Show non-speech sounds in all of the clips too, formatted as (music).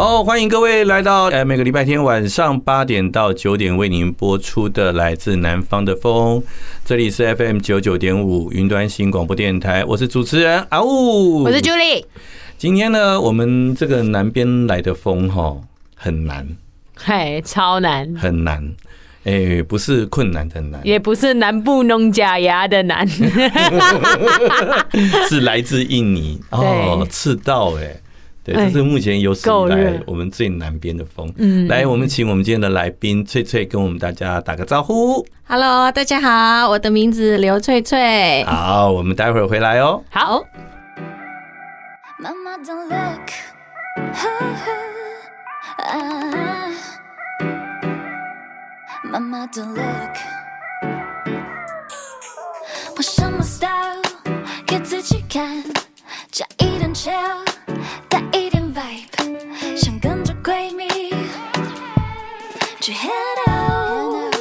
好，欢迎各位来到呃每个礼拜天晚上八点到九点为您播出的来自南方的风，这里是 FM 九九点五云端新广播电台，我是主持人阿呜，我是 Julie。今天呢，我们这个南边来的风哈很难，嘿，超难，很难，哎，不是困难的难，也不是南部弄假牙的难，(laughs) 是来自印尼。哦，赤道哎。对，这是目前有史以来我们最南边的风。嗯，来，我们请我们今天的来宾翠翠跟我们大家打个招呼。Hello，大家好，我的名字刘翠翠。好，我们待会儿回来哦。好。带去 head out，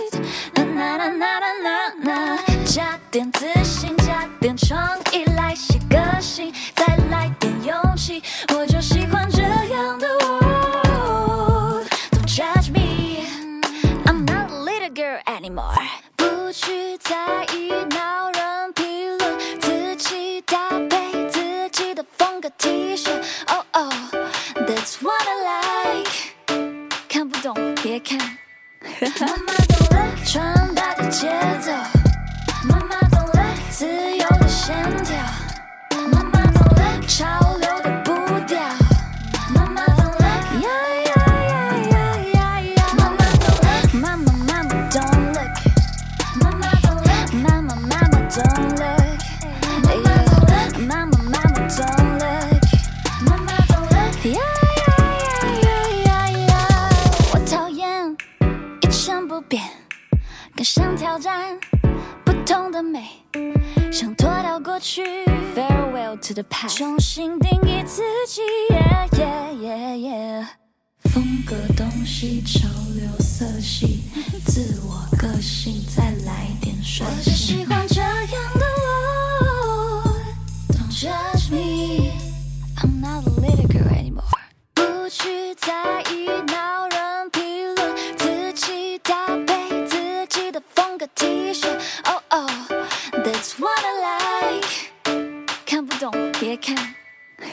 啦啦啦啦啦啦，加点自信，加点创意，来些个性，再来点勇气，我就喜欢这样的我。Don't judge me，I'm not a little girl anymore，不去在意恼人评论，自己搭配自己的风格 T 恤。Oh oh。That's what I like。看不懂别看，妈妈懂了，穿搭的节奏，妈妈懂了，自由的线条，妈妈懂了，潮更想挑战不同的美，想脱掉过去，farewell to the past，重新定义自己。Yeah, yeah, yeah, yeah. 风格东西，潮流色系，自我个性，再来点帅气。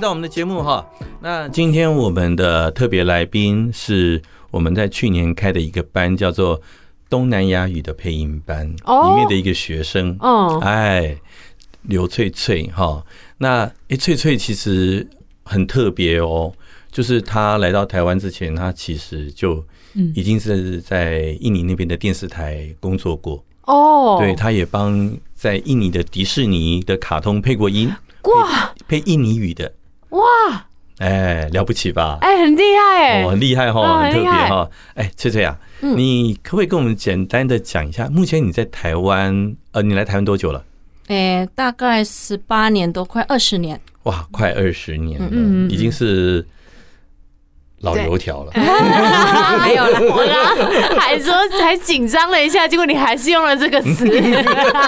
回到我们的节目哈。那今天我们的特别来宾是我们在去年开的一个班，叫做东南亚语的配音班里面的一个学生。哦，哎，刘翠翠哈。那哎，翠翠其实很特别哦。就是她来到台湾之前，她其实就已经是在印尼那边的电视台工作过。哦，对，她也帮在印尼的迪士尼的卡通配过音，哇，配印尼语的，哇，哎，了不起吧？哎，很厉害哎，哦，很厉害哈，哦很特别哈。哎，翠翠啊，你可不可以跟我们简单的讲一下，目前你在台湾，呃，你来台湾多久了？哎，大概十八年多，快二十年。哇，快二十年了，嗯嗯已经是老油条了。(laughs) 没有了，我刚刚还说还紧张了一下，结果你还是用了这个词。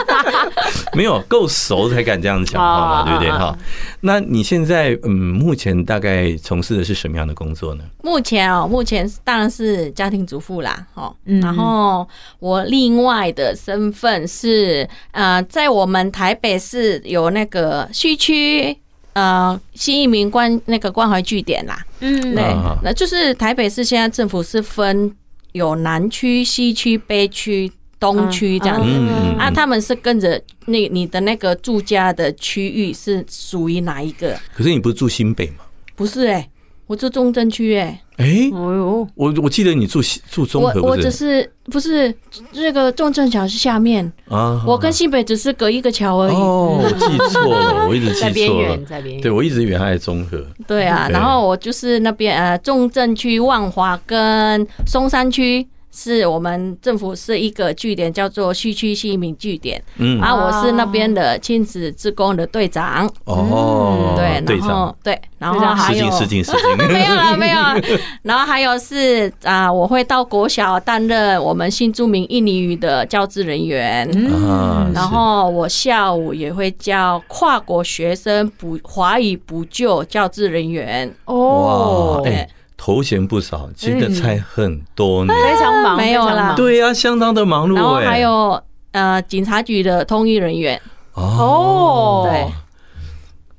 (laughs) 没有够熟才敢这样讲话嘛，啊对不对哈？那你现在嗯，目前大概从事的是什么样的工作呢？目前哦，目前当然是家庭主妇啦，哦，嗯然后我另外的身份是呃，在我们台北市有那个西区呃新移民关那个关怀据点啦，嗯对啊，那就是台北市现在政府是分有南区、西区、北区、东区这样子。嗯嗯啊，他们是跟着那你的那个住家的区域是属于哪一个？可是你不是住新北吗？不是哎、我住中正区哎，哎，哦呦，我我记得你住西住中我我只是是不是这个中正桥是下面，啊？我跟新北只是隔一个桥而已。哦，我记错了，我一直在边记错了缘，。在边缘。对，我一直以为它在中和。对啊，然后我就是那边呃中正区、万华跟松山区。是我们政府是一个据点，叫做西区新移民据点，嗯，啊，我是那边的亲子志工的队长，哦，对，队长。然后，对，然后还有失敬失敬失敬，没有了，没有了。然后还有是啊，我会到国小担任我们新住民印尼语的教职人员。嗯，然后我下午也会教跨国学生补华语补救教职人员。哦哇，，哎，头衔不少，接的菜很多呢。非常忙，没有啦。对呀，相当的忙碌然后哎。还有呃警察局的通译人员，哦，对，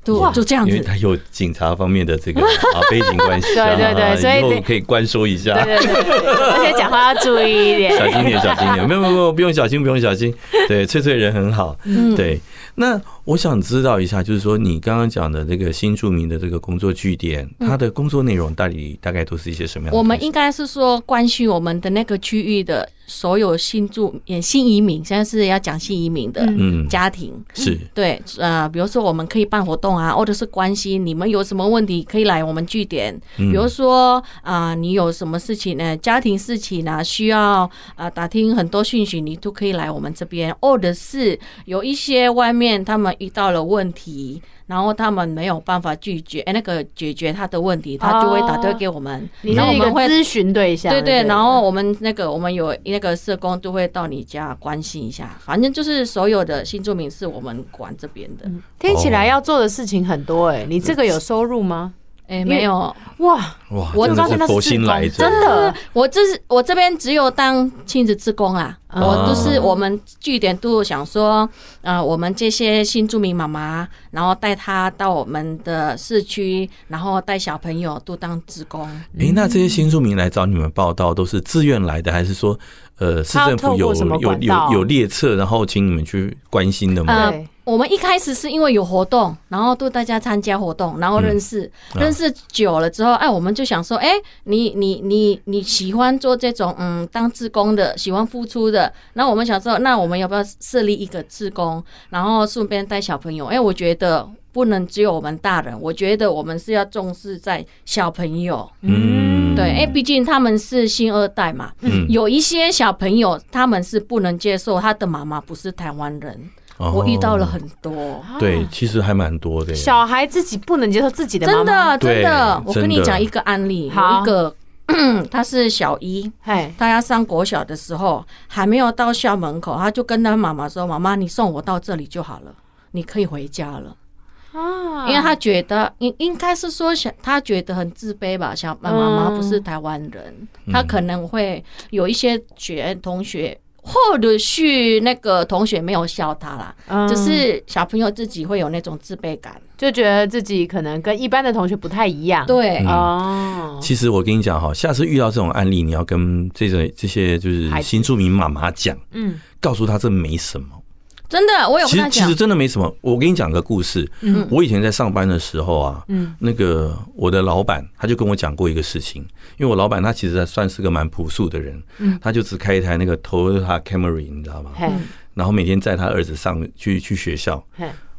就就这样子。因为他有警察方面的这个 (laughs) 啊背景关系啊，对对对所以得以后可以关说一下。对对对，(laughs) 而且讲话要注意一点，小心点，小心点，没有没有没有，不用小心，不用小心。对，翠翠人很好。嗯，对，那我想知道一下，就是说你刚刚讲的这个新住民的这个工作据点，它的工作内容到底大概都是一些什么样的？我们应该是说关心我们的那个区域的所有新住也新移民，现在是要讲新移民的嗯家庭。是对，呃，比如说我们可以办活动啊，或者是关心你们有什么问题可以来我们据点。嗯比如说啊、呃，你有什么事情呢？家庭事情呢、需要啊、呃、打听很多讯息，你都可以来我们这边。或者是有一些外面他们遇到了问题，然后他们没有办法拒绝，哎，那个解决他的问题，他就会打电话给我们，然后我们会。咨询对象，对对，然后我们那个我们有那个社工都会到你家关心一下，反正就是所有的新住民是我们管这边的。听起来要做的事情很多哎，你这个有收入吗？哎，没有，哇，哇，我真的是佛心来着，真的，我这是我这边只有当亲子志工啦，哦。我都是我们据点都想说，呃，我们这些新住民妈妈，然后带她到我们的市区，然后带小朋友都当志工。哎，那这些新住民来找你们报道都是自愿来的，还是说呃市政府有什么有有有列册，然后请你们去关心的吗？呃对，我们一开始是因为有活动，然后都大家参加活动，然后认识，嗯。认识久了之后，哎，我们就想说，哎，你你你你喜欢做这种嗯当志工的，喜欢付出的，那我们想说，那我们要不要设立一个志工，然后顺便带小朋友？哎，我觉得不能只有我们大人，我觉得我们是要重视在小朋友，嗯，对，哎，毕竟他们是新二代嘛，嗯有一些小朋友他们是不能接受他的妈妈不是台湾人，我遇到了很多。哦对，其实还蛮多的。小孩自己不能接受自己的妈妈真的真的，我跟你讲一个案例，有一个 (clears throat) 他是小一，嘿，他要上国小的时候，还没有到校门口，他就跟他妈妈说：“妈妈，你送我到这里就好了，你可以回家了。”啊。因为他觉得应应该是说小，他觉得很自卑吧，小妈妈不是台湾人，他可能会有一些学同学。或者是那个同学没有笑他啦，嗯。只是小朋友自己会有那种自卑感。就觉得自己可能跟一般的同学不太一样，对，嗯。哦，其实我跟你讲哈，下次遇到这种案例，你要跟这种这些就是新住民妈妈讲，嗯，告诉他这没什么。真的，我有。其实其实真的没什么。我给你讲个故事。嗯，我以前在上班的时候啊，嗯，那个我的老板他就跟我讲过一个事情，因为我老板他其实算是个蛮朴素的人，嗯，他就只开一台那个 Toyota Camry，你知道吗？嗯，然后每天载他儿子上去去学校，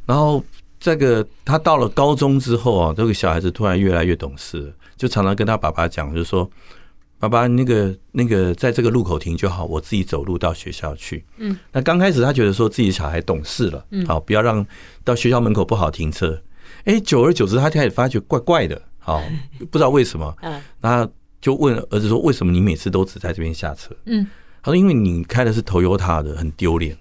然后这个他到了高中之后啊，这个小孩子突然越来越懂事，就常常跟他爸爸讲，就是说。爸爸，那个那个，在这个路口停就好，我自己走路到学校去。嗯，那刚开始他觉得说自己小孩懂事了，嗯，好，不要让到学校门口不好停车。哎，久而久之，他开始发觉怪怪的，好，(laughs) 不知道为什么。嗯，那就问儿子说：“为什么你每次都只在这边下车？”嗯，他说：“因为你开的是 Toyota 的，很丢脸。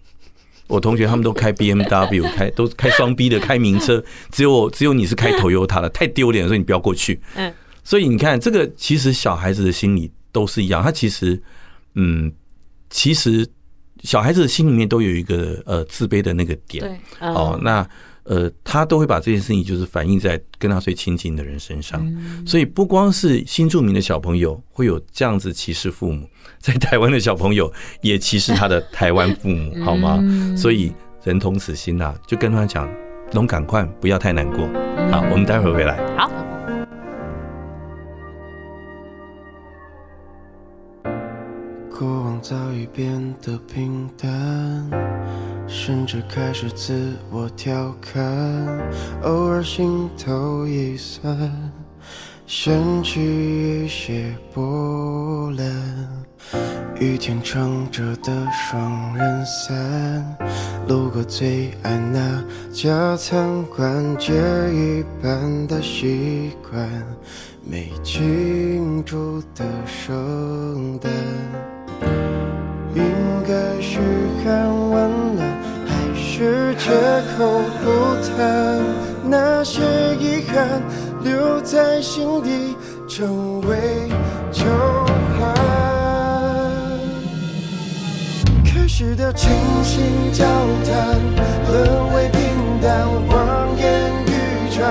我同学他们都开 BMW，开都开双 B 的，开名车，只有只有你是开 Toyota 的，太丢脸了，所以你不要过去。”嗯。所以你看，这个其实小孩子的心理都是一样。他其实，嗯，其实小孩子的心里面都有一个呃自卑的那个点。对，哦，那呃，他都会把这件事情就是反映在跟他最亲近的人身上。所以不光是新住民的小朋友会有这样子歧视父母，在台湾的小朋友也歧视他的台湾父母，(laughs) 好吗？所以人同此心呐，就跟他讲，龙赶快不要太难过。好，我们待会儿回来。好。早已变得平淡，甚至开始自我调侃，偶尔心头一酸，掀起一些波澜。雨天撑着的双人伞，路过最爱那家餐馆，戒一半的习惯，没庆祝的圣诞。应该嘘寒问暖，还是借口不谈那些遗憾，留在心底成为旧患。开始的倾心交谈，沦为平淡，望眼欲穿，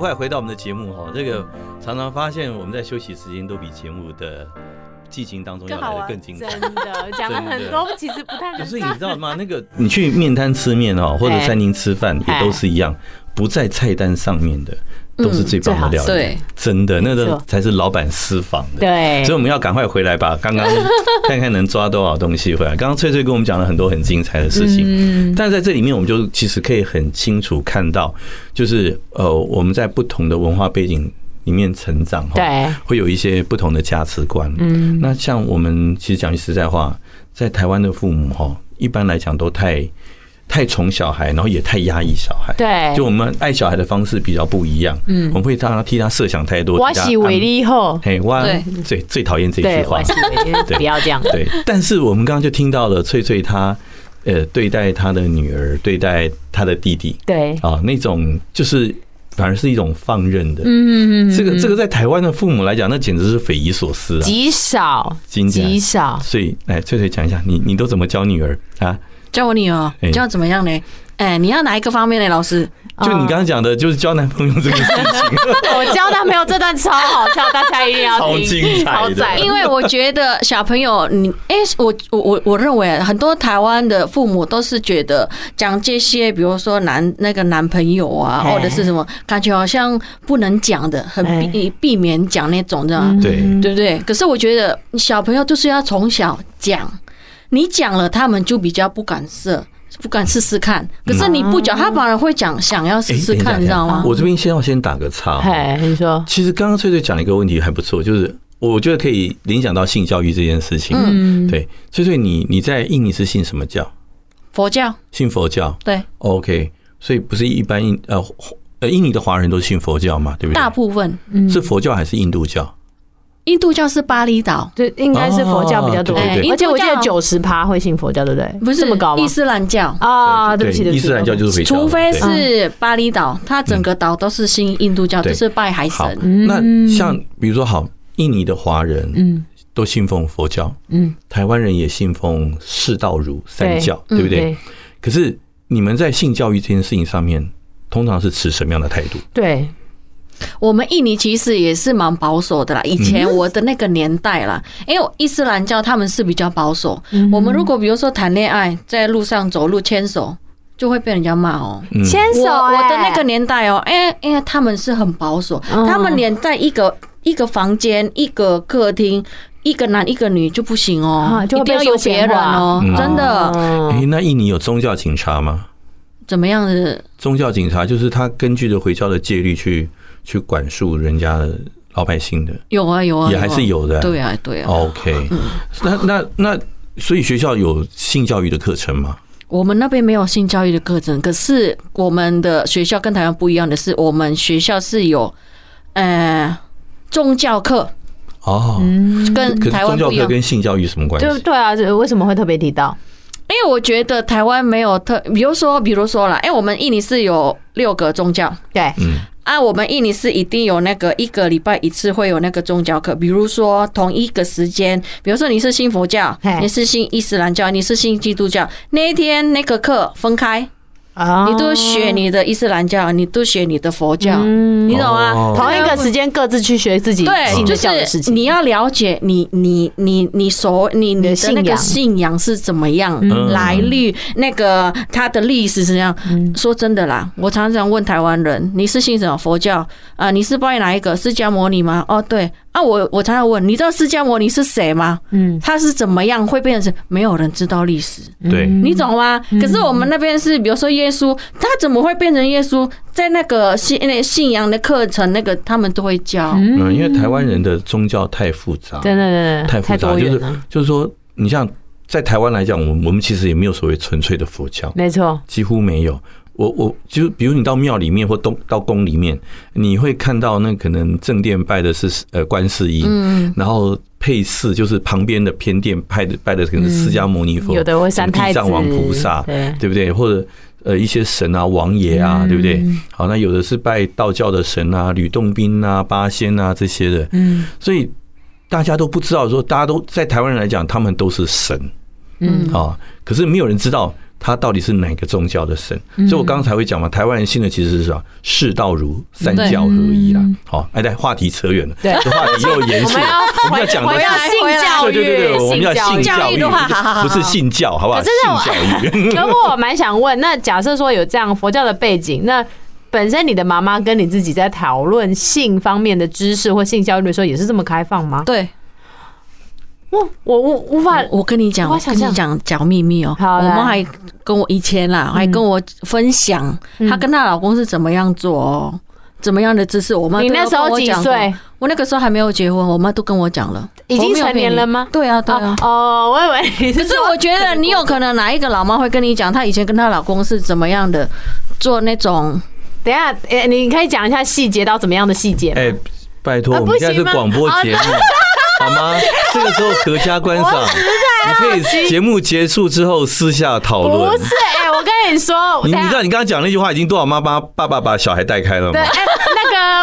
快回到我们的节目哈，这个常常发现我们在休息时间都比节目的进行当中要来的更精彩。真的 (laughs) 讲了很多，其实不太。可是 (laughs) 你知道吗？那个你去面摊吃面哦，或者餐厅吃饭也都是一样，不在菜单上面的，都是最棒的料理。真的，那个才是老板私房的。对所以我们要赶快回来把刚刚 (laughs) 看看能抓多少东西回来。刚刚翠翠跟我们讲了很多很精彩的事情，嗯但是在这里面，我们就其实可以很清楚看到，就是呃，我们在不同的文化背景里面成长，哈，对，会有一些不同的价值观。嗯，那像我们其实讲句实在话，在台湾的父母哈，一般来讲都太太宠小孩，然后也太压抑小孩。对，就我们爱小孩的方式比较不一样。嗯，我们会让他替他设想太多。我喜为你好，嘿，我对最最讨厌这句，话对不要这样。对，但是我们刚刚就听到了翠翠她呃对待她的女儿，对待她的弟弟对，啊，那种就是反而是一种放任的。嗯嗯这个这个在台湾的父母来讲，那简直是匪夷所思啊！极少，极少。所以，来翠翠讲一下，你你都怎么教女儿啊？教我女儿哎教怎么样呢？哎，你要哪一个方面呢？老师，就你刚刚讲的，就是交男朋友这个事情。我 (laughs) 交男朋友这段超好笑，大家一定要超听，(laughs) 精彩的超赞。因为我觉得小朋友，你哎，我我我我认为很多台湾的父母都是觉得讲这些，比如说男那个男朋友啊，或者是什么，感觉好像不能讲的，很避避免讲那种这样。对，对不对？可是我觉得小朋友就是要从小讲，你讲了，他们就比较不敢试，不敢试试看。可是你不讲，他反而会讲，想要试试看，哎你知道吗？我这边先要先打个岔哈。嘿，你说，其实刚刚翠翠讲了一个问题还不错，就是我觉得可以联想到性教育这件事情。嗯，对，翠翠，你你在印尼是信什么教？佛教信佛教。对，OK，所以不是一般印呃呃印尼的华人都信佛教嘛，对不对？大部分是佛教还是印度教？印度教是巴厘岛，对，应该是佛教比较多，哦对对对而且我记得印度教九十趴会信佛教，对不对？不是这么高吗伊？斯兰教。啊，对不起，对不起，伊斯兰教就是佛教，除非是巴厘岛，它整个岛都是信印度教，对就是拜海神。。那像比如说好，印尼的华人嗯都信奉佛教，嗯，台湾人也信奉释道儒三教，对对不对？对可是你们在性教育这件事情上面，通常是持什么样的态度？对，我们印尼其实也是蛮保守的啦，以前我的那个年代啦，因为伊斯兰教他们是比较保守。我们如果比如说谈恋爱，在路上走路牵手，就会被人家骂哦。嗯牵手我欸，我的那个年代哦，因为因为他们是很保守，嗯他们连在一个一个房间、一个客厅，一个男一个女就不行哦啊，就一定要有别人哦嗯，真的嗯诶，那印尼有宗教警察吗？怎么样的？宗教警察就是他根据着回教的戒律去去管束人家的老百姓的，有啊有啊，也还是有的。对啊对啊。OK，那那那，所以学校有性教育的课程吗？我们那边没有性教育的课程，可是我们的学校跟台湾不一样的是，我们学校是有呃宗教课，哦，跟可是宗教台湾不一样。课跟性教育什么关系？对对啊，为什么会特别提到？因为我觉得台湾没有特，比如说，比如说啦，哎，我们印尼是有六个宗教，对，嗯，啊，我们印尼是一定有那个一个礼拜一次会有那个宗教课，比如说同一个时间，比如说你是信佛教，你是信伊斯兰教，你是信基督教，那一天那个课分开。啊你都学你的伊斯兰教，你都学你的佛教，嗯你懂吗？哦同一个时间各自去学自己对，就信的教的事是情。你要了解你你你你所你你的那个信仰信仰是怎么样嗯来历，那个它的历史是怎样。说真的啦，我常常问台湾人，你是信什么佛教啊？你是拜哪一个释迦牟尼吗？哦，对啊，我我常常问，你知道释迦牟尼是谁吗？嗯，他是怎么样会变成没有人知道历史？对，你懂吗？可是我们那边是，比如说耶稣，他怎么会变成耶稣？在那个信那信仰的课程，那个他们都会教。嗯，因为台湾人的宗教太复杂，真的真的太复杂，就是，就是说，你像在台湾来讲，我们我们其实也没有所谓纯粹的佛教，没错，几乎没有。我我就比如你到庙里面或东到宫里面，你会看到那可能正殿拜的是呃观世音，嗯，然后配祀就是旁边的偏殿拜的拜的可能是释迦牟尼佛，有的会三太子地藏王菩萨，对对不对？或者呃一些神啊王爷啊，对不对？好，那有的是拜道教的神啊，吕洞宾啊、八仙啊这些的，嗯所以大家都不知道说，大家都在台湾人来讲，他们都是神嗯啊，可是没有人知道。他到底是哪个宗教的神？所以我刚才会讲嘛，台湾人信的其实是什么？世道如三教合一啦。好，哎，对，话题扯远了，对这话题又延续。(laughs) 我们要讲的回到性教育，对对对对，我们要性教育的话好好好不是性教，好不好？性教育。(laughs) (laughs) 可我蛮想问，那假设说有这样佛教的背景，那本身你的妈妈跟你自己在讨论性方面的知识或性教育的时候，也是这么开放吗？对，我我我无法，我跟你讲，我跟你讲讲秘密哦。好，我妈还跟我以前啦，还跟我分享她跟她老公是怎么样做哦。怎么样的姿势？我妈你那时候几岁？我那个时候还没有结婚，我妈都跟我讲了。已经成年了吗？对啊，对啊。哦，我以为你是。可是我觉得你有可能哪一个老妈会跟你讲，她以前跟她老公是怎么样的做那种？等下，诶，你可以讲一下细节到怎么样的细节？哎，拜托，我们现在是广播节目，(laughs) 好吗？(laughs) 这个时候阖家观赏，你可以节目结束之后私下讨论。不是，哎，我跟你说，你你知道你刚刚讲那句话已经多少妈妈爸爸把小孩带开了吗？对。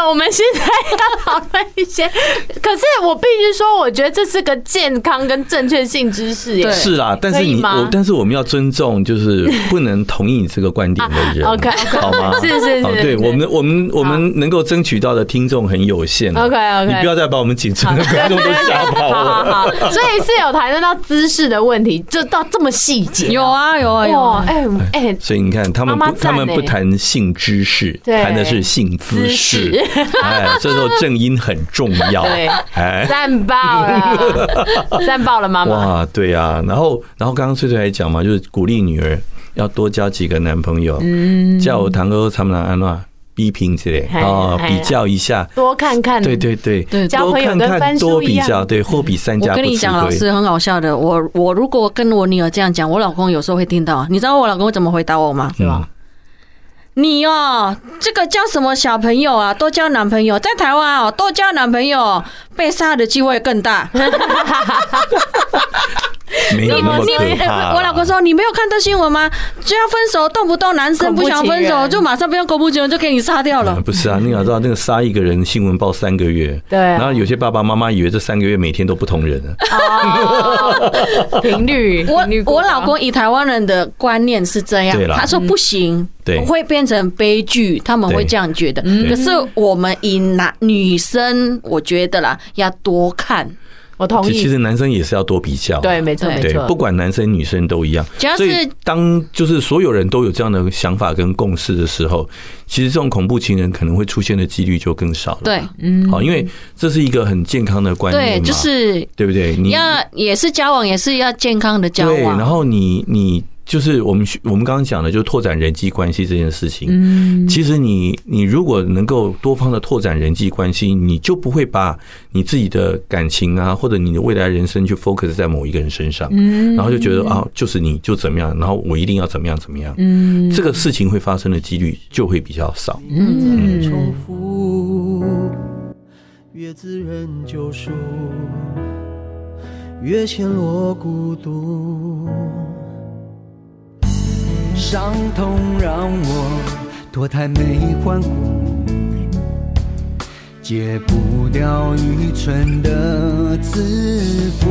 我们现在要讨论一些，(laughs) 可是我必须说，我觉得这是个健康跟正确性知识耶。是啦，但是你我，但是我们要尊重，就是不能同意你这个观点的人。(laughs) OK，好吗？是 (laughs) 是是，对我们我们我们能够争取到的听众很有限。OK OK，你不要再把我们仅存的观众都吓跑了。所以是有谈论到姿势的问题，就到这么细节。有啊有啊有啊，哎哎，所以你看他们不他们不谈性知识，谈的是性姿势。(laughs) 哎，这时候正音很重要。对，哎，赞爆了，(laughs) 赞爆了，妈妈。哇，对呀，然后，然后刚刚翠翠还讲嘛，就是鼓励女儿要多交几个男朋友，嗯，叫我堂哥他们来安娜比拼之类哦，比较一下，多看看，对对对。对，交朋友跟翻多比较，对，货比三家。我跟你讲，老师很搞笑的，我我如果跟我女儿这样讲，我老公有时候会听到，你知道我老公会怎么回答我吗？是吧？你哦，这个交什么小朋友啊？多交男朋友，在台湾哦，多交男朋友被杀的机会更大。(laughs) 没有那么可怕。我老公说：“你没有看到新闻吗？就要分手，动不动男生不想分手，就马上不用公布结婚，就给你杀掉了。”不是啊，你要知道那个杀一个人新闻报三个月，对。然后有些爸爸妈妈以为这三个月每天都不同人啊。(laughs) 频率，我我老公以台湾人的观念是这样，他说不行，对，会变成悲剧，他们会这样觉得。可是我们以男女生，我觉得啦，要多看。我同意。其实男生也是要多比较，对，没错，没错。不管男生女生都一样。所以当就是所有人都有这样的想法跟共识的时候，其实这种恐怖情人可能会出现的几率就更少了。对，嗯，好，因为这是一个很健康的观念嘛，对，就是对不对？你要也是交往，也是要健康的交往。对，然后你你。就是我们我们刚刚讲的，就是拓展人际关系这件事情。嗯，其实你你如果能够多方的拓展人际关系，你就不会把你自己的感情啊，或者你的未来人生去 focus 在某一个人身上。嗯，然后就觉得啊，就是你就怎么样，然后我一定要怎么样怎么样。嗯，这个事情会发生的几率就会比较少。嗯，重复越自认救赎，越陷落孤独。伤痛让我脱胎没换骨，戒不掉愚蠢的自负。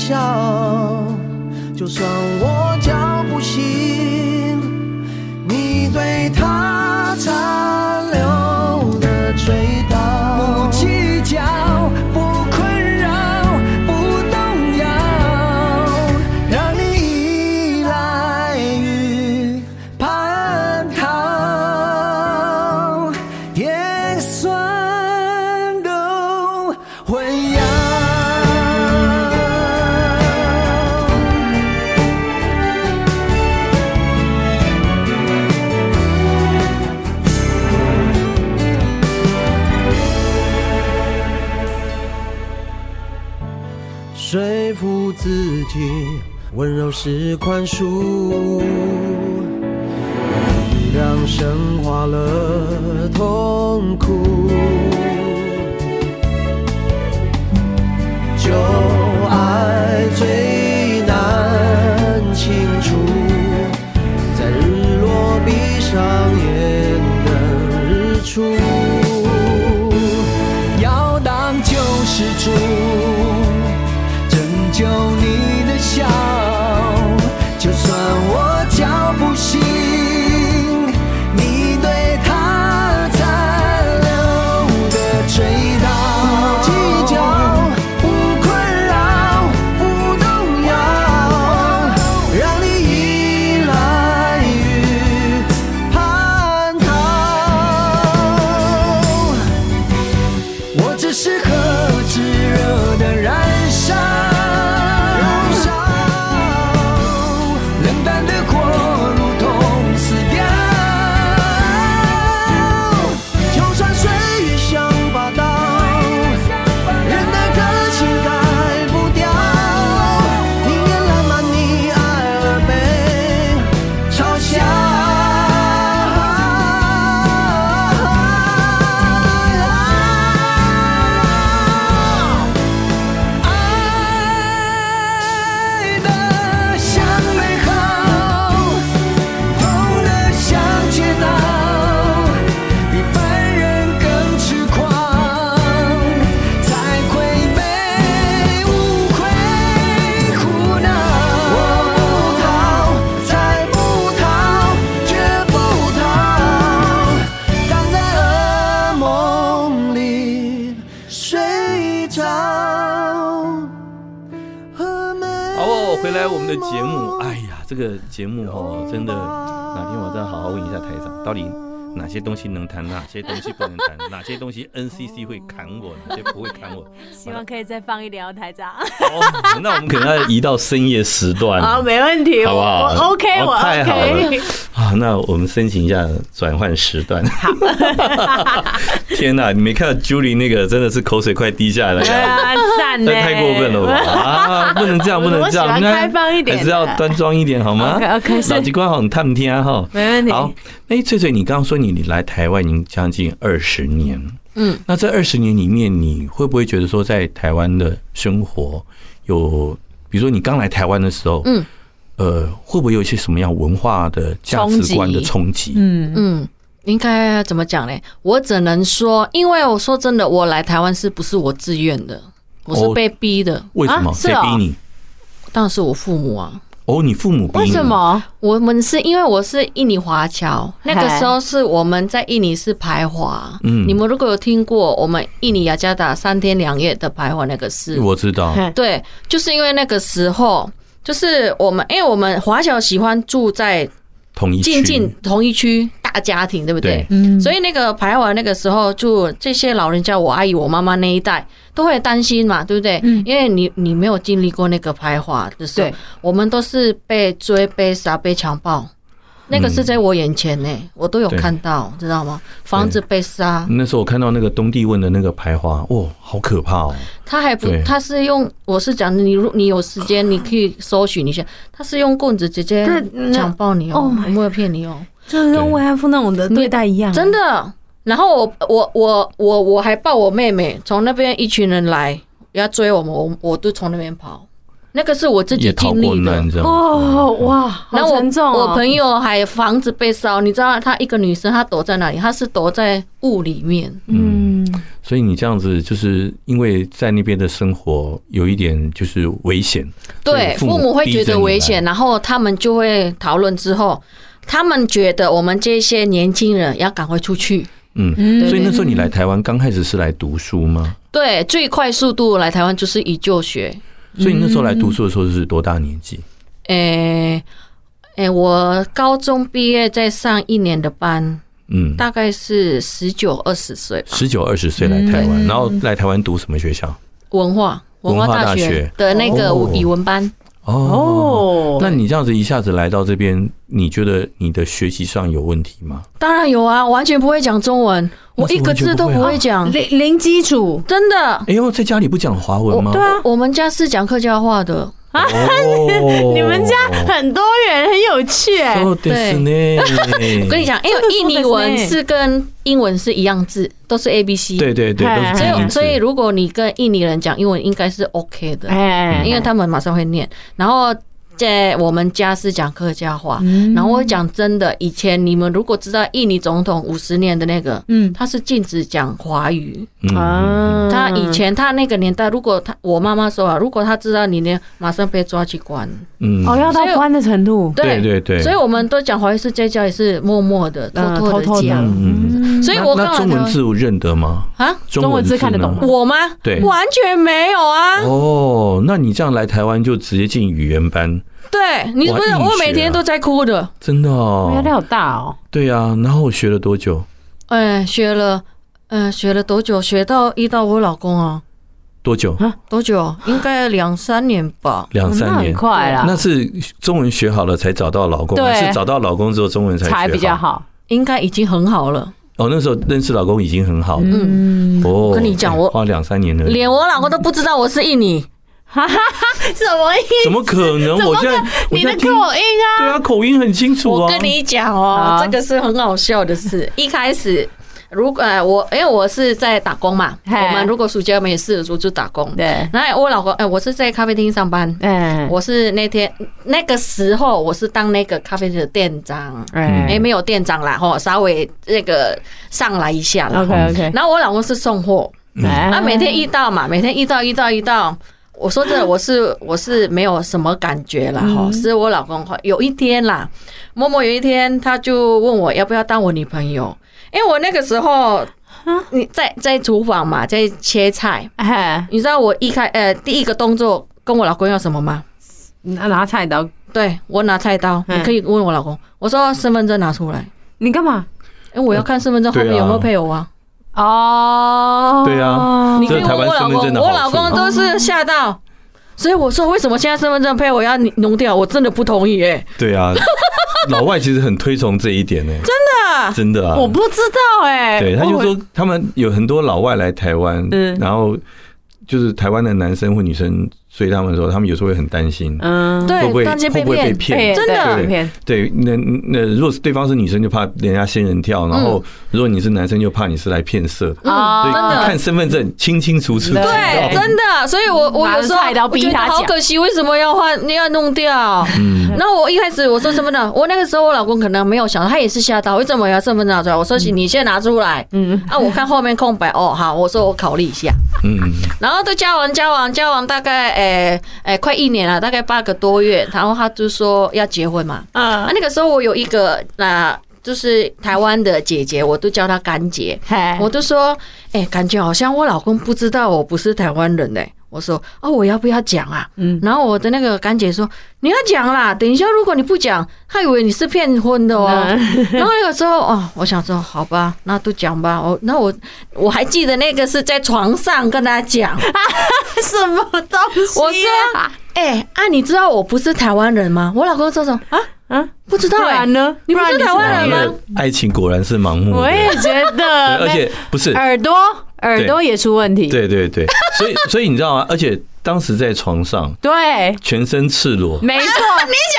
笑，就算我是宽恕，力量升华了痛苦。旧爱最难清除，在日落闭上的节目。哎呀，这个节目哦，真的哪天我再好好问一下台长，到底。哪些东西能谈，哪些东西不能谈，哪些东西 NCC 会砍我，哪些不会砍我。希望可以再放一点哦，台长。哦，那我们可能要移到深夜时段。好，没问题，好不好？我 OK，我 OK。太好了啊！那我们申请一下转换时段。好。(laughs) 天哪，你没看到 Julie 那个真的是口水快滴下来了。啊，赞呢！太过分了吧？啊，不能这样，不能这样，应该开放一点，还是要端庄一点，好吗。脑机关好，你探听哈。没问题。好，哎，翠翠，你刚刚说。你你来台湾已经将近二十年，嗯，那这二十年里面，你会不会觉得说，在台湾的生活有，比如说你刚来台湾的时候，嗯，呃，会不会有一些什么样文化的价值观的冲击？嗯嗯，应该怎么讲呢？我只能说，因为我说真的，我来台湾是不是我自愿的？我是被逼的。为什么？谁逼你？当然是我父母啊。哦，你父母？为什么？我们是因为我是印尼华侨，那个时候是我们在印尼是排华。嗯，你们如果有听过我们印尼雅加达三天两夜的排华那个事，我知道。对，就是因为那个时候，就是我们，因为我们华侨喜欢住在同一进进同一区大家庭，对不对？对。所以那个排华那个时候，就这些老人家，我阿姨、我妈妈那一代。都会担心嘛，对不对？嗯，因为你你没有经历过那个排华的时候，我们都是被追、被杀、被强暴，那个是在我眼前呢，我都有看到，知道吗？房子被杀。那时候我看到那个东帝汶的那个排华，哇，好可怕哦！他还不，他是用，我是讲，你如你有时间，你可以搜寻一下，他是用棍子直接强暴你哦，我没有骗你哦，就是跟慰安妇那种的对待一样，真的。然后我我我我我还抱我妹妹，从那边一群人来要追我们，我我都从那边跑。那个是我自己经历的哦，哇！然后我我朋友还房子被烧，你知道她一个女生她躲在哪里？她是躲在雾里面。嗯，所以你这样子就是因为在那边的生活有一点就是危险，对，父母会觉得危险，然后他们就会讨论之后，他们觉得我们这些年轻人要赶快出去。嗯，所以那时候你来台湾刚开始是来读书吗？对，最快速度来台湾就是以就学。所以那时候来读书的时候是多大年纪？诶诶，我高中毕业再上一年的班，嗯，大概是十九二十岁。十九二十岁来台湾，然后来台湾读什么学校？文化文化大学的那个语文班。哦，那你这样子一下子来到这边，你觉得你的学习上有问题吗？当然有啊，完全不会讲中文，我一个字都不会讲，零零基础，真的。哎呦，在家里不讲华文吗？对啊，我们家是讲客家话的。(laughs) 啊，你们家很多人，很有趣哎。对，(laughs) 我跟你讲，因为 (laughs) 印尼文是跟英文是一样字，都是 A B C。对对对，所以所以如果你跟印尼人讲英文，应该是 OK 的，因为他们马上会念。然后。在我们家是讲客家话，然后我讲真的，以前你们如果知道印尼总统五十年的那个，嗯，他是禁止讲华语啊。他以前他那个年代，如果他我妈妈说啊，如果他知道你呢，马上被抓去关。嗯，哦，要到关的程度。对对对。所以我们都讲华语是在家也是默默的、偷偷的讲。嗯，所以我那中文字我认得吗？啊，中文字看得懂吗？我吗？对，完全没有啊。哦，那你这样来台湾就直接进语言班。对，你不是我每天都在哭的，真的哦，压力好大哦。对呀，然后我学了多久？哎，学了，嗯，学了多久？学到遇到我老公啊？多久？多久？应该两三年吧。两三年，快了。那是中文学好了才找到老公，还是找到老公之后中文才学好？才比较好。应该已经很好了。哦，那时候认识老公已经很好了。嗯，哦，跟你讲，我花两三年了，连我老公都不知道我是印尼。哈哈哈，什么意思？怎么可能？我现在你的口音啊，对啊，口音很清楚啊。我跟你讲哦，这个是很好笑的事。一开始，如果我因为我是在打工嘛，我们如果暑假没事的时候就打工。对，然后我老公哎，我是在咖啡厅上班。嗯，我是那天那个时候我是当那个咖啡厅的店长。嗯，哎，没有店长啦，吼，稍微那个上来一下了。OK OK。然后我老公是送货，啊，每天遇到嘛，每天遇到遇到遇到。我说真的，我是我是没有什么感觉了哈，是我老公有一天啦，默默有一天他就问我要不要当我女朋友，因为我那个时候你在在厨房嘛，在切菜，你知道我一开呃第一个动作跟我老公要什么吗？拿拿菜刀，对我拿菜刀，嗯。你可以问我老公，我说身份证拿出来，你干嘛？因为，我要看身份证后面有没有配偶啊？哦，对啊你可以这是台湾老公，我老公都是吓到，所以我说为什么现在身份证配我要弄掉？我真的不同意哎，对啊，(laughs) 老外其实很推崇这一点呢，真的？真的啊，我不知道哎，对，他就我说他们有很多老外来台湾，嗯。然后就是台湾的男生或女生追他们说，他们有时候会很担心，嗯，对会不会被会不会被骗。骗？真的。对骗。对，那那如果是对方是女生，就怕人家仙人跳；然后如果你是男生，就怕你是来骗色。的。所以啊真的。看身份证清清楚楚，对真的，所以我我有时候觉得好可惜，为什么要换？你要弄掉？嗯，那我一开始我说身份证，我那个时候我老公可能没有想到，他也是吓到，为什么要身份证拿出来？我说你先拿出来，嗯，啊，我看后面空白，哦，好，我说我考虑一下，嗯，然后都交往交往交往大概诶诶快一年了，大概八个多月，然后他就说要结婚嘛，啊，嗯，那个时候我有一个那就是台湾的姐姐，我都叫她干姐，我都说，哎、感觉好像我老公不知道我不是台湾人呢、我说，哦，我要不要讲啊？嗯然后我的那个干姐说，你要讲啦，等一下如果你不讲，他以为你是骗婚的哦。(laughs) 然后那个时候，哦，我想说，好吧，那都讲吧。我，那我我还记得那个是在床上跟他讲，(laughs) 什么东西？我说，哎、啊，你知道我不是台湾人吗？我老公说什么啊？啊，不知道哎、不然呢？你不是台湾人吗？爱情果然是盲目的，我也觉得，而且不是，耳朵耳朵也出问题，对对对，(laughs) 所以所以你知道吗？而且当时在床上，对，全身赤裸，没错，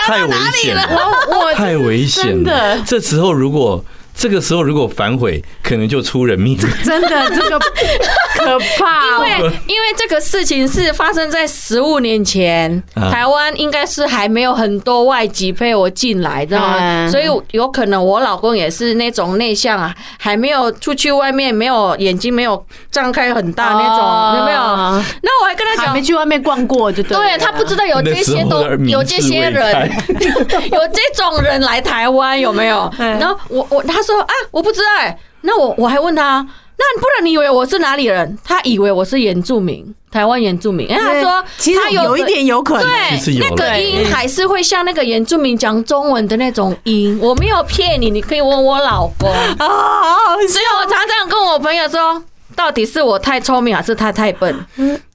太危险了，我我太危险了。这时候如果这个时候如果反悔，可能就出人命。(laughs) 真的这个 (laughs) 可怕哦，因为因为这个事情是发生在十五年前，啊台湾应该是还没有很多外籍配偶进来，知道吗？嗯所以有可能我老公也是那种内向啊，还没有出去外面，没有眼睛没有张开很大那种，有没有？哦那我还跟他讲。没去外面逛过就对，对他不知道有这些都那时候的有这些人，(laughs) 有这种人来台湾有没有？嗯然后我我他说啊，我不知道欸、那我我还问他，那不然你以为我是哪里人？他以为我是原住民，台湾原住民。因为他说其实他有一点有可能，对，那个音还是会像那个原住民讲中文的那种音。我没有骗你，你可以问我老公。(laughs) 啊，所以我常常跟我朋友说，到底是我太聪明，还是他太笨？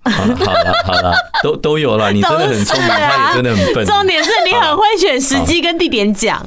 好了好了好了，都都有了。你真的很聪明，他也真的很笨。重点是你很会选时机跟地点讲，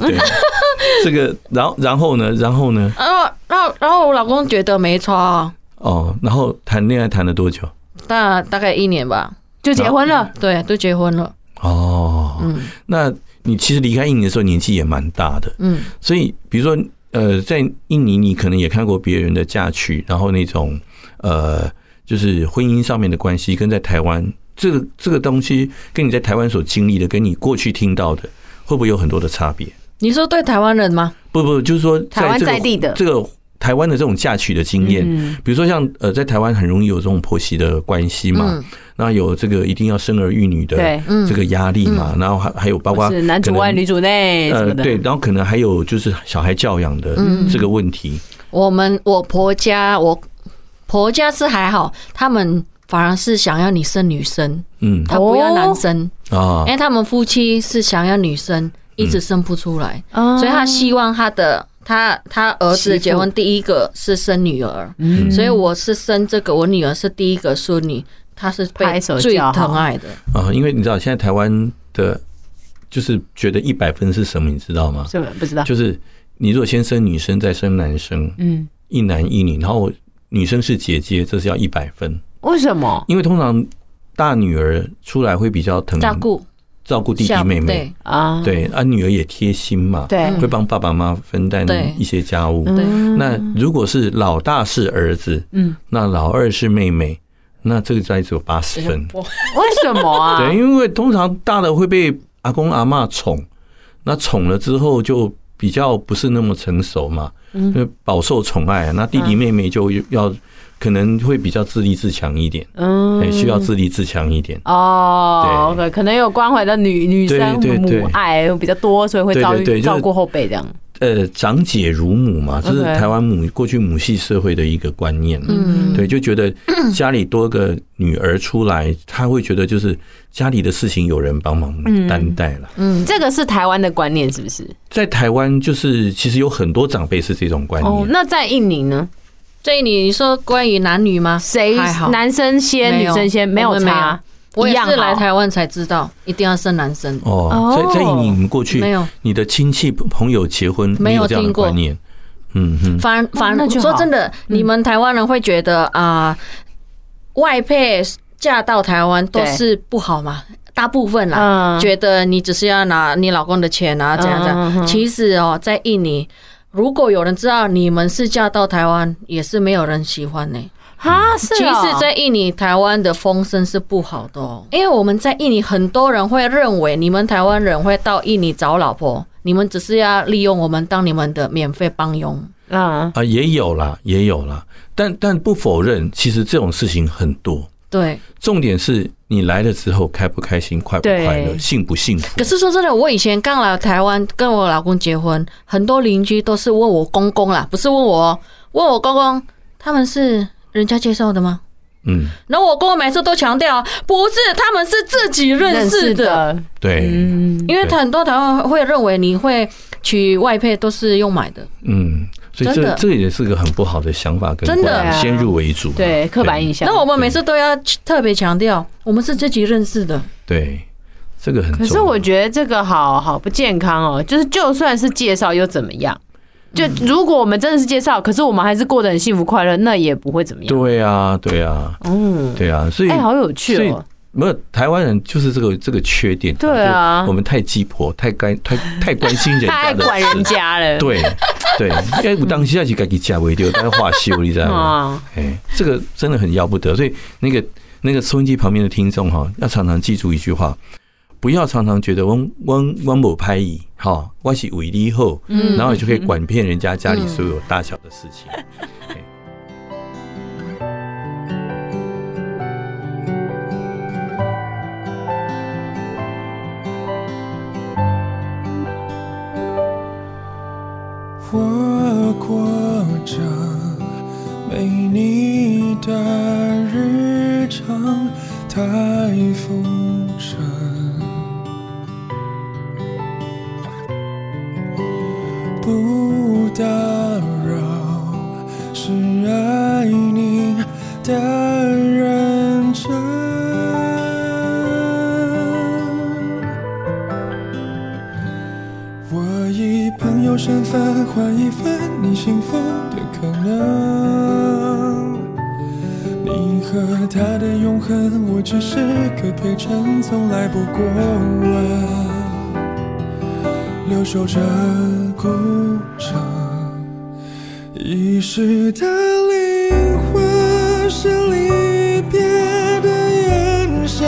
这个，然后然后呢，然后呢？然后，然后，然后我老公觉得没错啊，哦，然后谈恋爱谈了多久？大大概一年吧。就结婚了，对，都结婚了。哦，嗯那你其实离开印尼的时候年纪也蛮大的，嗯，所以比如说呃，在印尼你可能也看过别人的嫁娶，然后那种呃，就是婚姻上面的关系，跟在台湾这个这个东西，跟你在台湾所经历的，跟你过去听到的，会不会有很多的差别？你说对台湾人吗？不不，就是说台湾这个在地的这个台湾的这种嫁娶的经验，嗯比如说像呃，在台湾很容易有这种婆媳的关系嘛，嗯。那有这个一定要生儿育女的这个压力嘛，然后还还有包括是男主外女主内什么的，呃对，然后可能还有就是小孩教养的嗯。这个问题，我们我婆家，我婆家是还好，他们反而是想要你生女生，嗯。他不要男生，啊因为他们夫妻是想要女生，一直生不出来，哦。所以他希望他的他他儿子结婚第一个是生女儿，嗯。所以我是生这个，我女儿是第一个孙女，她是被拍手最叫疼爱的。啊，因为你知道现在台湾的，就是觉得一百分是什么，你知道吗？是不不知道，就是你如果先生女生再生男生，嗯，一男一女，然后女生是姐姐，这是要一百分，为什么？因为通常大女儿出来会比较疼照顾照顾弟弟妹妹，对啊？对啊，女儿也贴心嘛，对会帮爸爸妈妈分担一些家务。对，那如果是老大是儿子，嗯，那老二是妹妹，那这个在只有八十分。为什么啊？对，因为通常大的会被阿公阿嬷宠，那宠了之后就比较不是那么成熟嘛，因为饱受宠爱，那弟弟妹妹就要可能会比较自立自强一点，嗯哎，需要自立自强一点。哦，对，可能有关怀的女女生母爱比较多，所以会照对对对就是照顾后辈这样。呃，长姐如母嘛，这是台湾母过去母系社会的一个观念。嗯，对，就觉得家里多个女儿出来，他会觉得就是家里的事情有人帮忙担待了。嗯，这个是台湾的观念，是不是？在台湾，就是其实有很多长辈是这种观念。哦，那在印尼呢？在印尼，你说关于男女吗？谁男生先，女生先？没有差。我也是来台湾才知道，一定要生男生哦。在在你们过去没有你的亲戚朋友结婚没有这样的观念，嗯哼。反反说真的，你们台湾人会觉得啊，外配嫁到台湾都是不好嘛？大部分啦，觉得你只是要拿你老公的钱啊，这样这样。其实哦，在印尼，如果有人知道你们是嫁到台湾，也是没有人喜欢呢。啊，是。其实，在印尼、台湾的风声是不好的哦，因为我们在印尼，很多人会认为你们台湾人会到印尼找老婆，你们只是要利用我们当你们的免费帮佣。啊啊，也有啦，也有啦，但但不否认，其实这种事情很多。对，重点是你来了之后开不开心、快不快乐、幸不幸福。可是说真的，我以前刚来台湾跟我老公结婚，很多邻居都是问我公公啦，不是问我，问我公公，他们是。人家介绍的吗？嗯，然后我公公每次都强调，不是，他们是自己认识的。对，因为很多台湾会认为你会娶外配都是用买的。嗯，所以这这也是个很不好的想法，跟真的先入为主，对刻板印象。那我们每次都要特别强调，我们是自己认识的。对，这个很。可是我觉得这个好好不健康哦，就是就算是介绍又怎么样？就如果我们真的是介绍，可是我们还是过得很幸福快乐，那也不会怎么样。对啊，对啊，嗯，对啊，所以哎，好有趣哦。没有台湾人就是这个这个缺点。对啊，我们太鸡婆，太该太太关心人家，(laughs) 太管人家了。对对，因为我当下去给你加微掉，但是话修，你知道吗？(laughs) 哎，这个真的很要不得。所以那个那个收音机旁边的听众哈，要常常记住一句话。不要常常觉得我我我某拍椅，哈，我是为你好，然后你就可以管遍人家家里所有大小的事情。我过着没你的日常，太风尘。不打扰，是爱你的身份换一份你幸福的可能。你和他的永恒，我只是个陪衬，从来不过问。留守着孤城，遗失的灵魂是离别的眼神，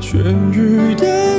痊愈的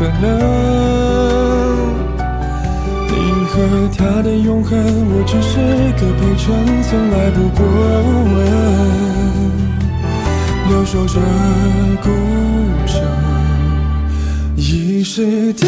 可能，你和他的永恒，我只是个陪衬，从来不过问。留守着孤城，遗失的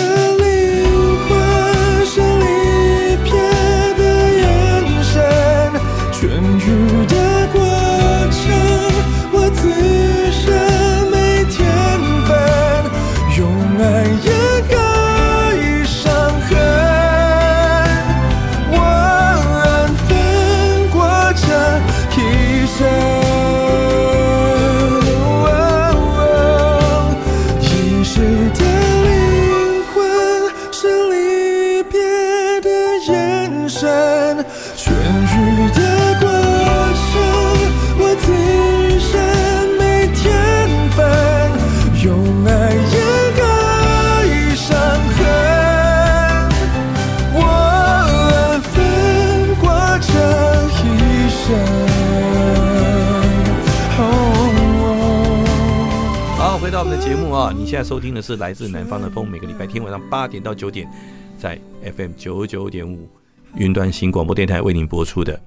是来自南方的风，每个礼拜天晚上八点到九点，在 FM 九九点五云端新广播电台为您播出的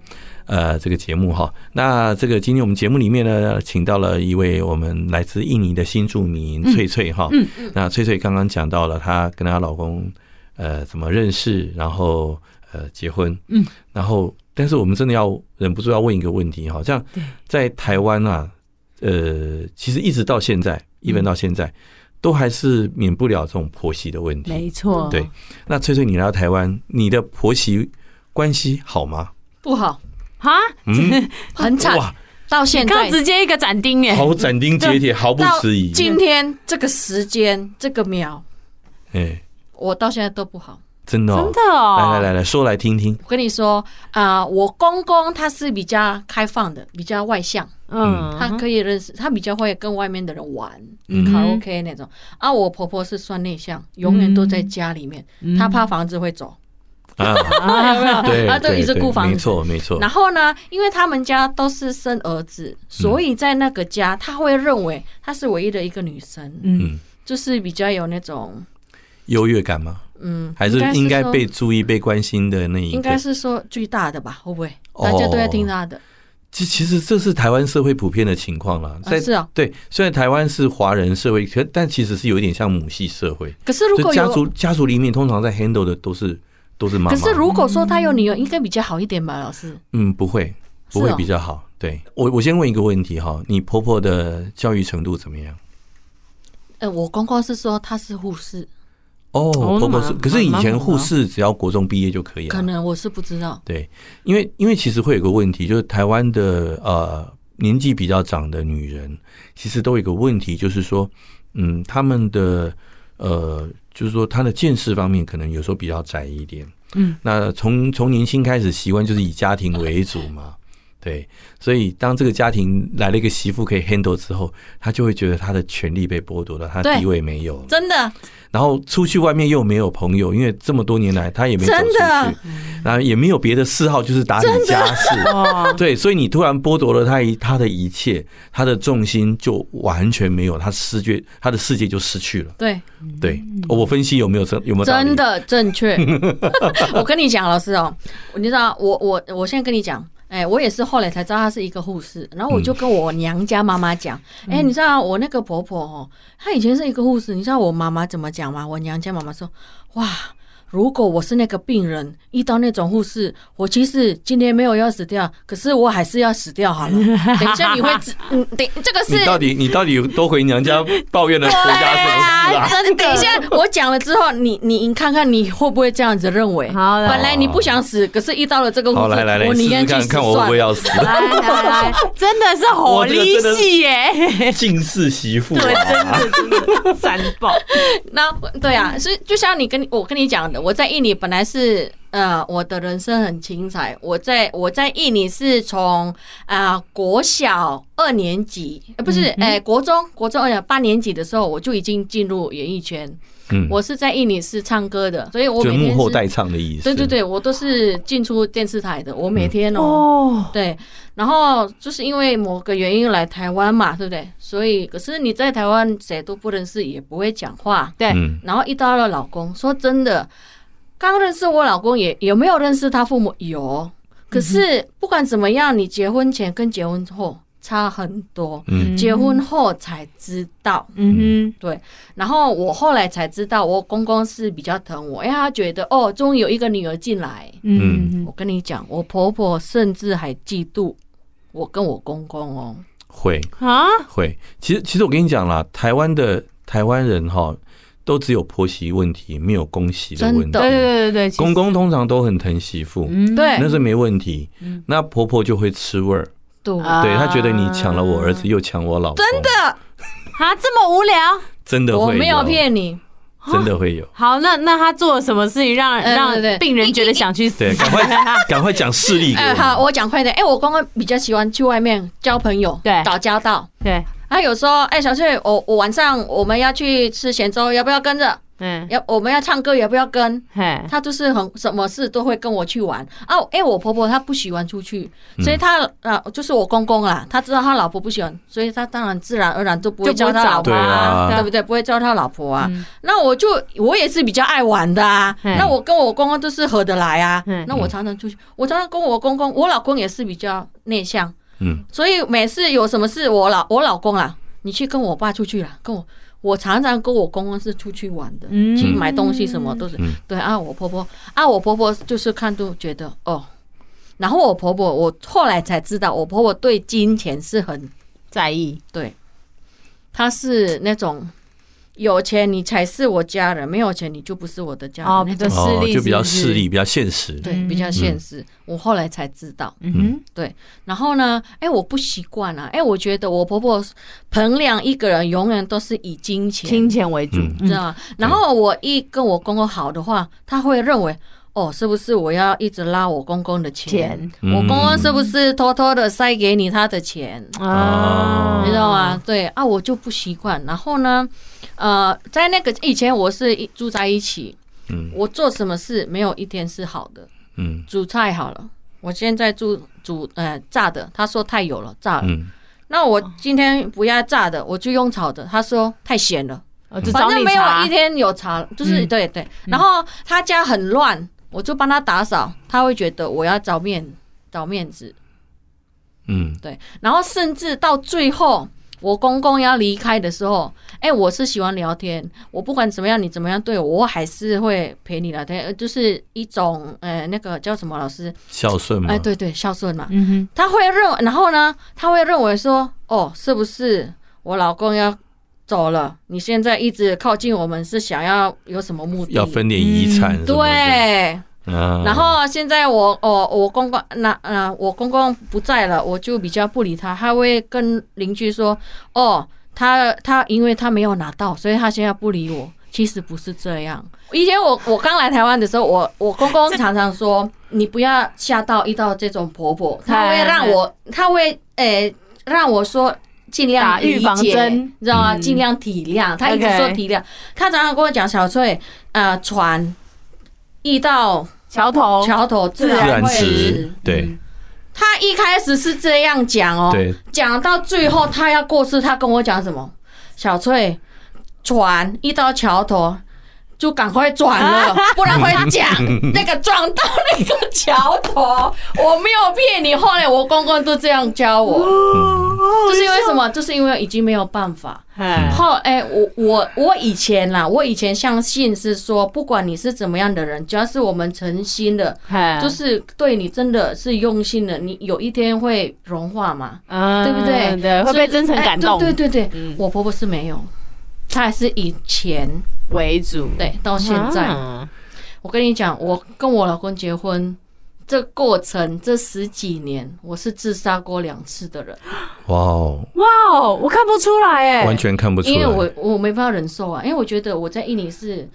呃这个节目哈。那这个今天我们节目里面呢，请到了一位我们来自印尼的新住民翠翠哈。嗯嗯。那翠翠刚刚讲到了她跟她老公呃怎么认识，然后呃结婚。嗯。然后，但是我们真的要忍不住要问一个问题哈，像在台湾啊。呃，其实一直到现在，一直到现在，都还是免不了这种婆媳的问题。没错，对。那翠翠，你来到台湾，你的婆媳关系好吗？不好哈，嗯，(laughs) 很惨。哇，到现在直接一个斩钉哎，好斩钉截铁，(laughs) 毫不迟疑。今天这个时间，这个秒，哎，我到现在都不好。真的，真的哦！来来来来说来听听。我跟你说啊，我公公他是比较开放的，比较外向，嗯，他可以认识，他比较会跟外面的人玩，卡拉 OK 那种。啊，我婆婆是算内向，永远都在家里面，她怕房子会走啊，(laughs) 有没有？对，啊，对，一直顾房子，没错没错。然后呢，因为他们家都是生儿子，所以在那个家，他会认为她是唯一的一个女生，嗯，就是比较有那种优越感吗？嗯，还是应该被注意、被关心的那一个，应该是说最大的吧？会不会大家都在听他的？其其实这是台湾社会普遍的情况了。是啊，对，虽然台湾是华人社会，可但其实是有一点像母系社会。可是如果家族家族里面通常在 handle 的都是都是妈妈。可是如果说他有女儿，应该比较好一点吧？老师，嗯，不会，不会比较好。对我，我先问一个问题哈，你婆婆的教育程度怎么样？呃，我公公是说她是护士。哦，婆婆是，可是以前护士只要国中毕业就可以了。可能我是不知道。对，因为因为其实会有个问题，就是台湾的呃年纪比较长的女人，其实都有一个问题，就是说，嗯，他们的呃，就是说她的见识方面可能有时候比较窄一点。嗯，那从从年轻开始习惯就是以家庭为主嘛。对，所以当这个家庭来了一个媳妇可以 handle 之后，他就会觉得他的权利被剥夺了，他的地位没有，真的。然后出去外面又没有朋友，因为这么多年来他也没走出去，然后也没有别的嗜好，就是打理家事。(laughs) 对，所以你突然剥夺了他一他的一切，他的重心就完全没有，他世界他的世界就失去了。对对，我分析有没有真有没有真的正确？(laughs) 我跟你讲，老师哦，你知道，我我我现在跟你讲。哎、欸，我也是后来才知道她是一个护士，然后我就跟我娘家妈妈讲，哎、你知道我那个婆婆哦，她以前是一个护士，你知道我妈妈怎么讲吗？我娘家妈妈说，哇。如果我是那个病人，遇到那种护士，我其实今天没有要死掉，可是我还是要死掉好了。(laughs) 等一下你会，嗯，(laughs) 等这个是你到底你到底都回娘家抱怨了回家什么事啊？(laughs) 真的，等一下我讲了之后，你你你看看你会不会这样子认为？好，本来你不想死，可是遇到了这个护士，来来来，我宁愿去死算了。看我会不会要死？来来来，真的是火力戏耶！近似媳妇，对，真的真的三宝。那对啊，所以就像你跟我跟你讲的。我在印尼本来是呃，我的人生很精彩。我在我在印尼是从啊、呃、国小二年级，呃不是，哎、欸、国中国中二八年级的时候，我就已经进入演艺圈。嗯，我是在印尼是唱歌的，所以我每天是幕后代唱的意思。对对对，我都是进出电视台的。我每天哦，对，然后就是因为某个原因来台湾嘛，对不对？所以可是你在台湾谁都不认识，也不会讲话，对。然后遇到了老公，说真的。刚认识我老公也有没有认识他父母？有，可是不管怎么样，你结婚前跟结婚后差很多。嗯，结婚后才知道。嗯哼，对。然后我后来才知道，我公公是比较疼我，因为他觉得哦，终于有一个女儿进来。嗯，我跟你讲，我婆婆甚至还嫉妒我跟我公公哦。会啊，会。其实，其实我跟你讲啦，台湾的台湾人哈。都只有婆媳问题，没有公媳的问题。对对对对，公公通常都很疼媳妇，对，那是没问题。那婆婆就会吃味儿，对，她觉得你抢了我儿子，又抢我老婆。真的 (laughs) 啊，这么无聊？真的会有，我没有骗你，(laughs) 真的会有。好，那那他做了什么事情让让病人觉得想去死？对，赶快 (laughs) 赶快讲事例。好，我讲快点。哎，我刚刚比较喜欢去外面交朋友，对，打交道，对。他有时候，哎，小翠，我我晚上我们要去吃咸粥，要不要跟着？嗯，要我们要唱歌也不要跟，嘿，她就是很什么事都会跟我去玩啊。哎，我婆婆她不喜欢出去，所以她啊就是我公公啦，他知道他老婆不喜欢，所以他当然自然而然就不会叫他老婆对啊对不对？不会叫他老婆啊。嗯那我就我也是比较爱玩的啊，嗯那我跟我公公都是合得来啊嗯。那我常常出去，我常常跟我公公，我老公也是比较内向，嗯，所以每次有什么事，我老我老公啊，你去跟我爸出去啦，跟我。我常常跟我公公是出去玩的，嗯去买东西什么都是。嗯对啊，我婆婆啊，我婆婆就是看都觉得哦。然后我婆婆，我后来才知道，我婆婆对金钱是很在意，对，她是那种有钱你才是我家人，没有钱你就不是我的家人哦，那种。比较势，利，哦就比较势利，，比较现实。对，比较现实。我后来才知道，嗯哼，对。然后呢，哎，我不习惯啊，哎，我觉得我婆婆衡量一个人永远都是以金钱，金钱为主，嗯知道吗？然后我一跟我公公好的话，他会认为。哦，是不是我要一直拉我公公的钱？钱我公公是不是偷偷的塞给你他的钱？啊，你知道吗？对啊，我就不习惯。然后呢，呃，在那个以前我是一住在一起，嗯我做什么事没有一天是好的。嗯煮菜好了，我现在煮煮呃炸的，他说太油了，炸了。嗯，那我今天不要炸的，我就用炒的，他说太咸了。哦反正没有一天有茶，就是嗯对对。然后他家很乱，我就帮他打扫，他会觉得我要找面找面子，嗯对。然后甚至到最后，我公公要离开的时候，哎，我是喜欢聊天，我不管怎么样，你怎么样对我，我还是会陪你聊天，呃就是一种呃那个叫什么老师，孝顺嘛。哎，对对，孝顺嘛。嗯哼，他会认，然后呢，他会认为说，哦，是不是我老公要走了？你现在一直靠近我们，是想要有什么目的？要分点遗产。对。啊，然后现在我，哦，我公公，那呃，我公公不在了，我就比较不理他。他会跟邻居说，哦，他他因为他没有拿到，所以他现在不理我。其实不是这样。以前我我刚来台湾的时候，我我公公常常说，你不要吓到遇到这种婆婆，他会让我，他会诶让我说尽量打预防理解针你知道吗？嗯尽量体谅。他一直说体谅，他常常跟我讲小翠，呃，船遇到。桥头，桥头自自然直直。，对他一开始是这样讲哦，对，讲到最后他要过世，他跟我讲什么？小翠，船一到桥头就赶快转了，(laughs) 不然会讲 (laughs) 那个撞到那个桥头。我没有骗你，后来我公公都这样教我，(laughs) 就是因为什么？就是因为已经没有办法。哎，后哎、我我我以前啦，我以前相信是说，不管你是怎么样的人，只要是我们诚心的，哎就是对你真的是用心的，你有一天会融化嘛，嗯对不对？对，会被真诚哎感动，对对对我婆婆是没有，她还是以钱为主，对，到现在，啊。我跟你讲，我跟我老公结婚这过程这十几年，我是自杀过两次的人，哇哦，哇哦，我看不出来哎，完全看不出来。因为我我没办法忍受啊，因为我觉得我在印尼是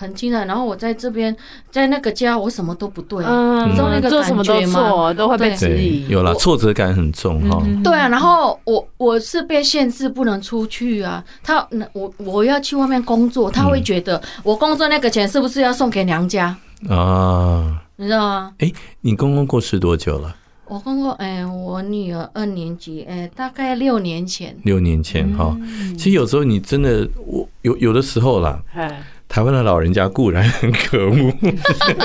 很精彩，然后我在这边在那个家我什么都不对，嗯，你知道那个做什么都感觉吗？错，都会被对质疑，有了，挫折感很重哈。嗯对啊，然后我我是被限制不能出去啊，他那我我要去外面工作，他会觉得我工作那个钱是不是要送给娘家？啊，你知道吗？哎你公公过世多久了？我公公，哎，我女儿二年级，哎，大概六年前，六年前哈。其实有时候你真的，我有有的时候啦，哎，台湾的老人家固然很可恶，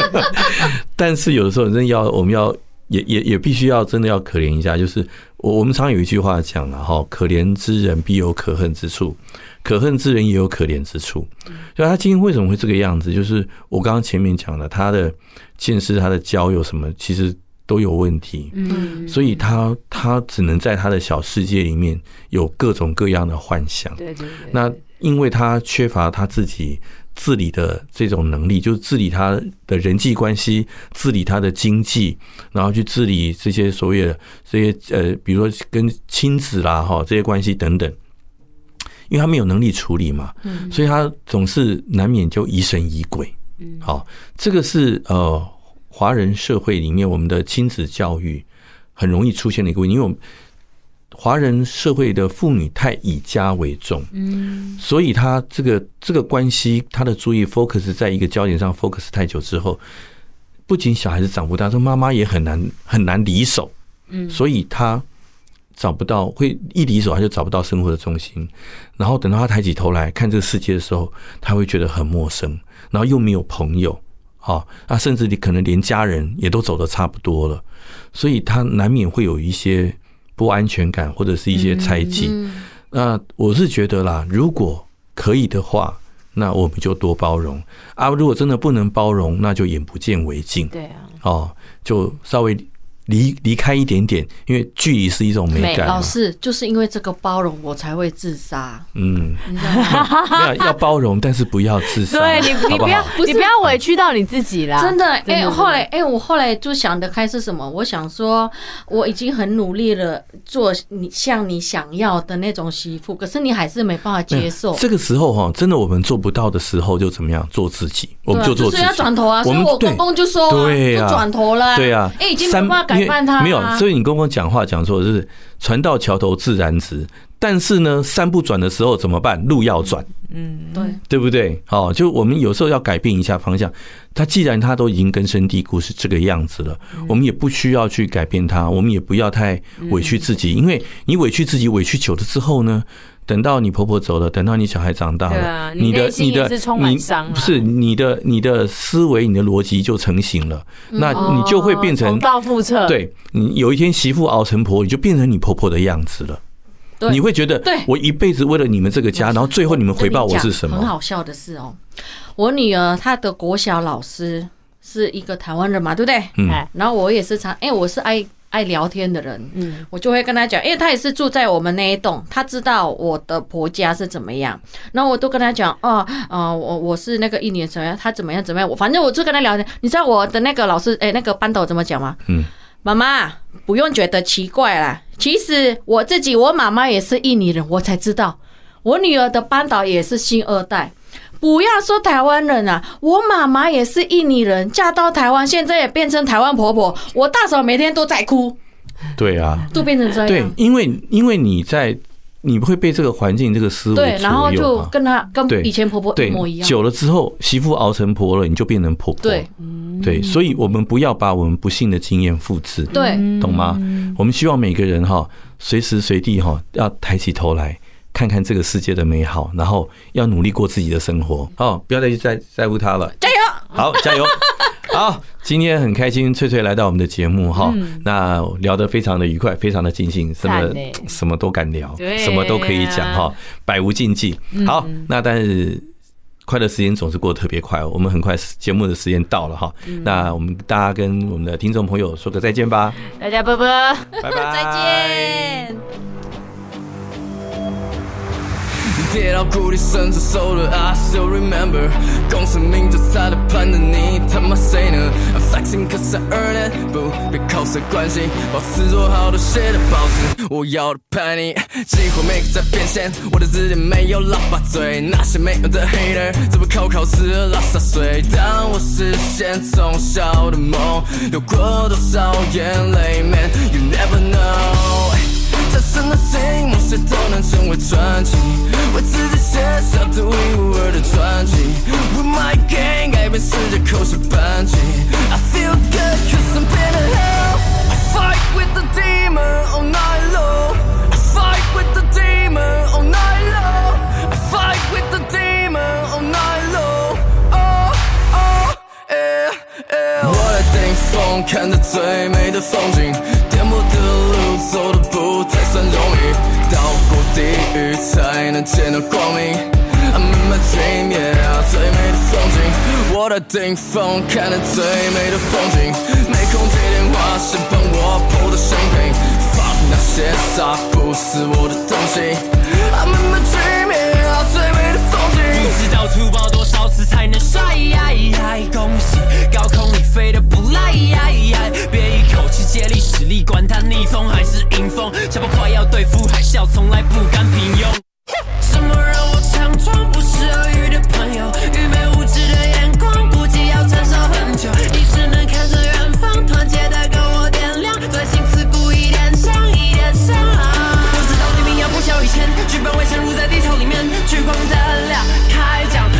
(laughs) 但是有的时候真的要我们要也也也必须要真的要可怜一下，就是我我们常有一句话讲了哈，可怜之人必有可恨之处，可恨之人也有可怜之处。所以他今天为什么会这个样子？就是我刚刚前面讲的，他的见识、他的交友什么，其实都有问题。嗯，所以他他只能在他的小世界里面有各种各样的幻想。对对对，那因为他缺乏他自己治理的这种能力，就是治理他的人际关系，治理他的经济，然后去治理这些所谓的这些呃，比如说跟亲子啦哈这些关系等等，因为他没有能力处理嘛，所以他总是难免就疑神疑鬼。嗯好，这个是呃华人社会里面我们的亲子教育很容易出现的一个问题，因为我们华人社会的妇女太以家为重，嗯，所以她这个这个关系，她的注意 focus 在一个焦点上 focus 太久之后，不仅小孩子长不大，说妈妈也很难很难离手，嗯，所以她找不到，会一离手，她就找不到生活的重心，然后等到她抬起头来看这个世界的时候，她会觉得很陌生，然后又没有朋友。好，那甚至你可能连家人也都走得差不多了，所以他难免会有一些不安全感或者是一些猜忌。那我是觉得啦，如果可以的话，那我们就多包容啊；如果真的不能包容，那就眼不见为净。对啊，哦，就稍微。离离开一点点，因为距离是一种美感。老师就是因为这个包容，我才会自杀。嗯，(laughs) 没有要包容，但是不要自杀。对你，你不要，你不要委屈到你自己啦。真的，哎，后来，哎，我后来就想得开是什么？我想说，我已经很努力了，做你像你想要的那种媳妇，可是你还是没办法接受。这个时候哈，真的我们做不到的时候，就怎么样？做自己，我们就做自己。所以要转头啊！所以我公公就说，对呀，转头了。对啊，哎，已经没办法。因为没有，所以你跟我讲话讲错，就是船到桥头自然直。但是呢，山不转的时候怎么办？路要转，嗯，对，对不对？哦，就我们有时候要改变一下方向。它既然它都已经根深蒂固是这个样子了，我们也不需要去改变它，我们也不要太委屈自己，因为你委屈自己委屈久了之后呢，等到你婆婆走了，等到你小孩长大了，你的你的你不是你的你的思维你的逻辑就成型了，那你就会变成重蹈覆辙。对，你有一天媳妇熬成婆，你就变成你婆婆的样子了。你会觉得，对我一辈子为了你们这个家，然后最后你们回报我是什么？很好笑的是哦，我女儿她的国小老师是一个台湾人嘛，对不对？嗯。然后我也是常，哎，我是爱。爱聊天的人，嗯，我就会跟他讲，因为他也是住在我们那一栋，他知道我的婆家是怎么样，然后我都跟他讲，哦，呃，我我是那个一年生，他怎么样怎么样，我反正我就跟他聊天。你知道我的那个老师，哎，那个班导怎么讲吗？嗯，妈妈不用觉得奇怪啦，其实我自己我妈妈也是印尼人，我才知道我女儿的班导也是新二代。不要说台湾人啊，我妈妈也是印尼人，嫁到台湾，现在也变成台湾婆婆。我大嫂每天都在哭。对啊，都变成这样。对，因为因为你在，你不会被这个环境、这个思维对，然后就跟他跟以前婆婆一模一样。久了之后，媳妇熬成婆了，你就变成婆婆。对，对，所以我们不要把我们不幸的经验复制。对，懂吗？我们希望每个人哈，随时随地哈，要抬起头来。看看这个世界的美好，然后要努力过自己的生活。哦，不要再去在在乎他了。加油！好，加油！(laughs) 好，今天很开心，翠翠来到我们的节目哈，那聊得非常的愉快，非常的尽兴，什么什么都敢聊，什么都可以讲哈，百无禁忌。好，那但是快乐时间总是过得特别快，我们很快节目的时间到了哈，那我们大家跟我们的听众朋友说个再见吧，大家拜拜，拜拜，再见。跌到谷底，伸着手的 I still remember，功成名就差点判的你他妈谁呢？I'm flexing cause I earn it，不被靠谁关心，保持做好的写的保持我要的叛逆，机会每个在变现，我的字典没有喇叭嘴，那些没用的 hater，只会靠考试拉撒睡。当我实现从小的梦，流过多少眼泪，Man you never know。在生的心，某些都能成为传奇，为自己写下独一无二的传奇。With my gang，改变世界，口是扳机。I feel good cause I'm better hell. I fight with the demon all night long. I fight with the demon all night long. I fight with the demon all night long. Oh oh yeah yeah. 我在顶峰，看着最美的风景，地狱才能见到光明。I'm in my dream, yeah，最美的风景，我的顶峰，看着最美的风景，没空接电话，先帮我破的生平，fuck 那些杀不是我的东西。I'm in my dream, yeah，最美的风景，不知道粗暴多少次才能帅，恭喜高空飞得不赖。别一口气接力使力，管他逆风还是迎风，脚步快要对付海啸，从来不甘平庸。什么让我强壮？不是鳄鱼的朋友，愚昧无知的眼光，估计要承受很久。你只能看着远方，团结的跟我点亮，专心刺骨一点上，一点伤。我知道黎明要破晓以前，剧本会沉入在地球里面，聚光灯亮，开讲。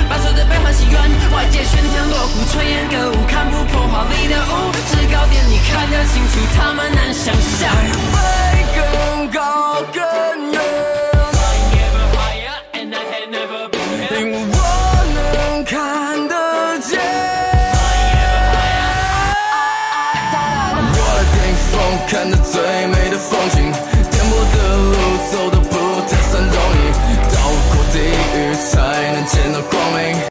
悲欢喜怨，外界喧天锣鼓，炊烟歌舞，看不破华丽的舞，制高点，你看得清楚，他们难想象。飞更高。